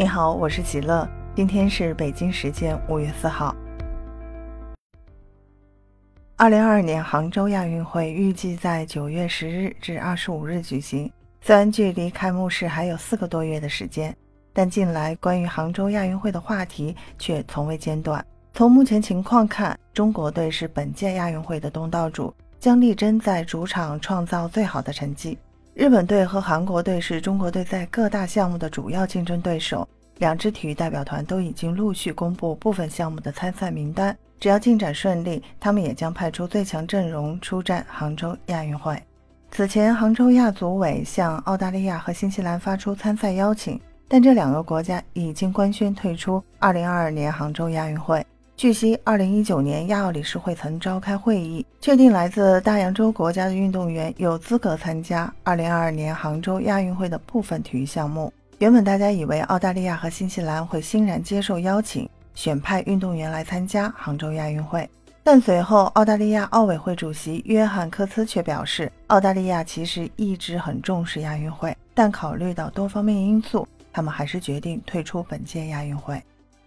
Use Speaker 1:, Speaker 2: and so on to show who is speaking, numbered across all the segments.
Speaker 1: 你好，我是喜乐。今天是北京时间五月四号。二零二二年杭州亚运会预计在九月十日至二十五日举行。虽然距离开幕式还有四个多月的时间，但近来关于杭州亚运会的话题却从未间断。从目前情况看，中国队是本届亚运会的东道主，将力争在主场创造最好的成绩。日本队和韩国队是中国队在各大项目的主要竞争对手，两支体育代表团都已经陆续公布部分项目的参赛名单。只要进展顺利，他们也将派出最强阵容出战杭州亚运会。此前，杭州亚组委向澳大利亚和新西兰发出参赛邀请，但这两个国家已经官宣退出2022年杭州亚运会。据悉，2019年亚奥理事会曾召开会议，确定来自大洋洲国家的运动员有资格参加2022年杭州亚运会的部分体育项目。原本大家以为澳大利亚和新西兰会欣然接受邀请，选派运动员来参加杭州亚运会，但随后澳大利亚奥委会主席约翰科茨却表示，澳大利亚其实一直很重视亚运会，但考虑到多方面因素，他们还是决定退出本届亚运会。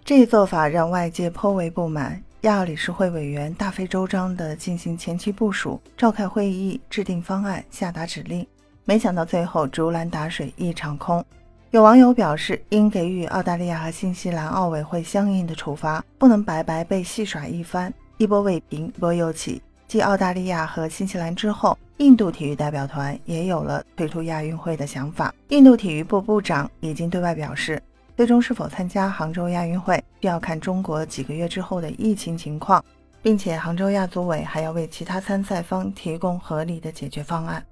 Speaker 1: 这一做法让外界颇为不满，亚奥理事会委员大费周章地进行前期部署，召开会议，制定方案，下达指令，没想到最后竹篮打水一场空。有网友表示，应给予澳大利亚和新西兰奥委会相应的处罚，不能白白被戏耍一番。一波未平，一波又起，继澳大利亚和新西兰之后，印度体育代表团也有了退出亚运会的想法。印度体育部部长已经对外表示。最终是否参加杭州亚运会，需要看中国几个月之后的疫情情况，并且杭州亚组委还要为其他参赛方提供合理的解决方案。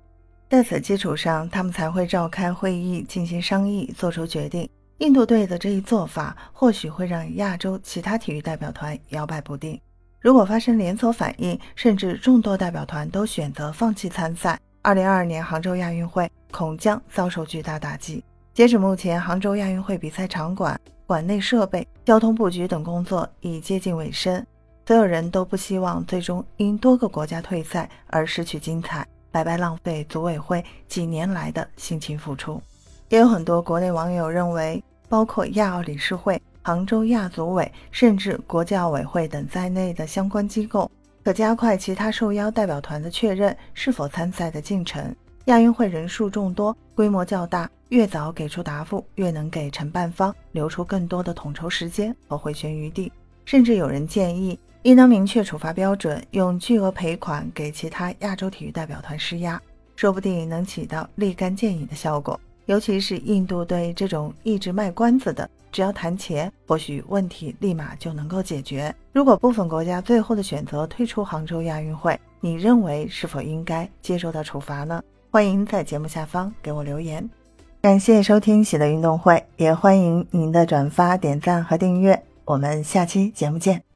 Speaker 1: 在此基础上，他们才会召开会议进行商议，做出决定。印度队的这一做法，或许会让亚洲其他体育代表团摇摆不定。如果发生连锁反应，甚至众多代表团都选择放弃参赛，2022年杭州亚运会恐将遭受巨大打击。截止目前，杭州亚运会比赛场馆、馆内设备、交通布局等工作已接近尾声。所有人都不希望最终因多个国家退赛而失去精彩，白白浪费组委会几年来的辛勤付出。也有很多国内网友认为，包括亚奥理事会、杭州亚组委，甚至国际奥委会等在内的相关机构，可加快其他受邀代表团的确认是否参赛的进程。亚运会人数众多，规模较大，越早给出答复，越能给承办方留出更多的统筹时间和回旋余地。甚至有人建议，应当明确处罚标准，用巨额赔款给其他亚洲体育代表团施压，说不定能起到立竿见影的效果。尤其是印度对这种一直卖关子的，只要谈钱，或许问题立马就能够解决。如果部分国家最后的选择退出杭州亚运会，你认为是否应该接受到处罚呢？欢迎在节目下方给我留言，感谢收听喜乐运动会，也欢迎您的转发、点赞和订阅。我们下期节目见。